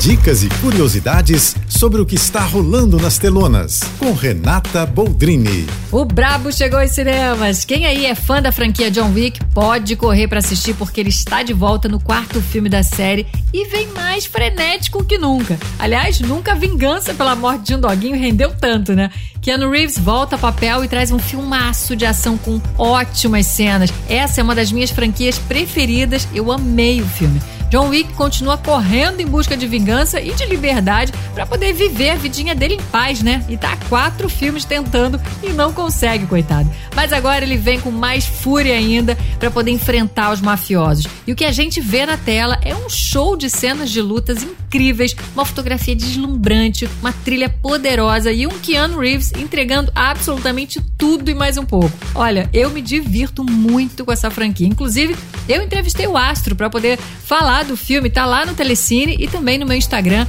Dicas e curiosidades sobre o que está rolando nas telonas, com Renata Boldrini. O Brabo chegou aos cinemas. Quem aí é fã da franquia John Wick pode correr para assistir porque ele está de volta no quarto filme da série e vem mais frenético que nunca. Aliás, nunca a vingança pela morte de um doguinho rendeu tanto, né? Keanu Reeves volta ao papel e traz um filmaço de ação com ótimas cenas. Essa é uma das minhas franquias preferidas. Eu amei o filme. John Wick continua correndo em busca de vingança e de liberdade para poder viver a vidinha dele em paz, né? E tá quatro filmes tentando e não consegue, coitado. Mas agora ele vem com mais fúria ainda para poder enfrentar os mafiosos. E o que a gente vê na tela é um show de cenas de lutas incríveis, uma fotografia deslumbrante, uma trilha poderosa e um Keanu Reeves entregando absolutamente tudo e mais um pouco. Olha, eu me divirto muito com essa franquia. Inclusive, eu entrevistei o Astro para poder falar do filme, tá lá no Telecine e também no meu Instagram,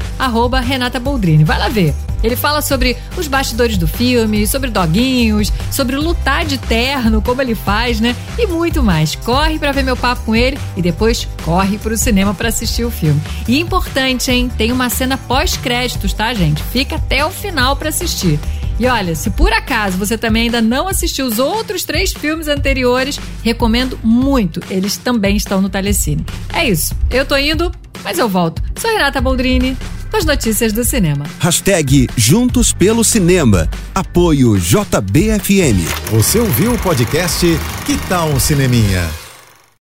Renata Boldrini. Vai lá ver. Ele fala sobre os bastidores do filme, sobre doguinhos, sobre lutar de terno, como ele faz, né? E muito mais. Corre para ver meu papo com ele e depois corre para o cinema para assistir o filme. E importante, hein? Tem uma cena pós-créditos, tá, gente? Fica até o final para assistir. E olha, se por acaso você também ainda não assistiu os outros três filmes anteriores, recomendo muito. Eles também estão no Telecine. É isso. Eu tô indo, mas eu volto. Sou Renata Boldrini com as notícias do cinema. Hashtag Juntos pelo Cinema. Apoio JBFM. Você ouviu o podcast Que Tal um Cineminha?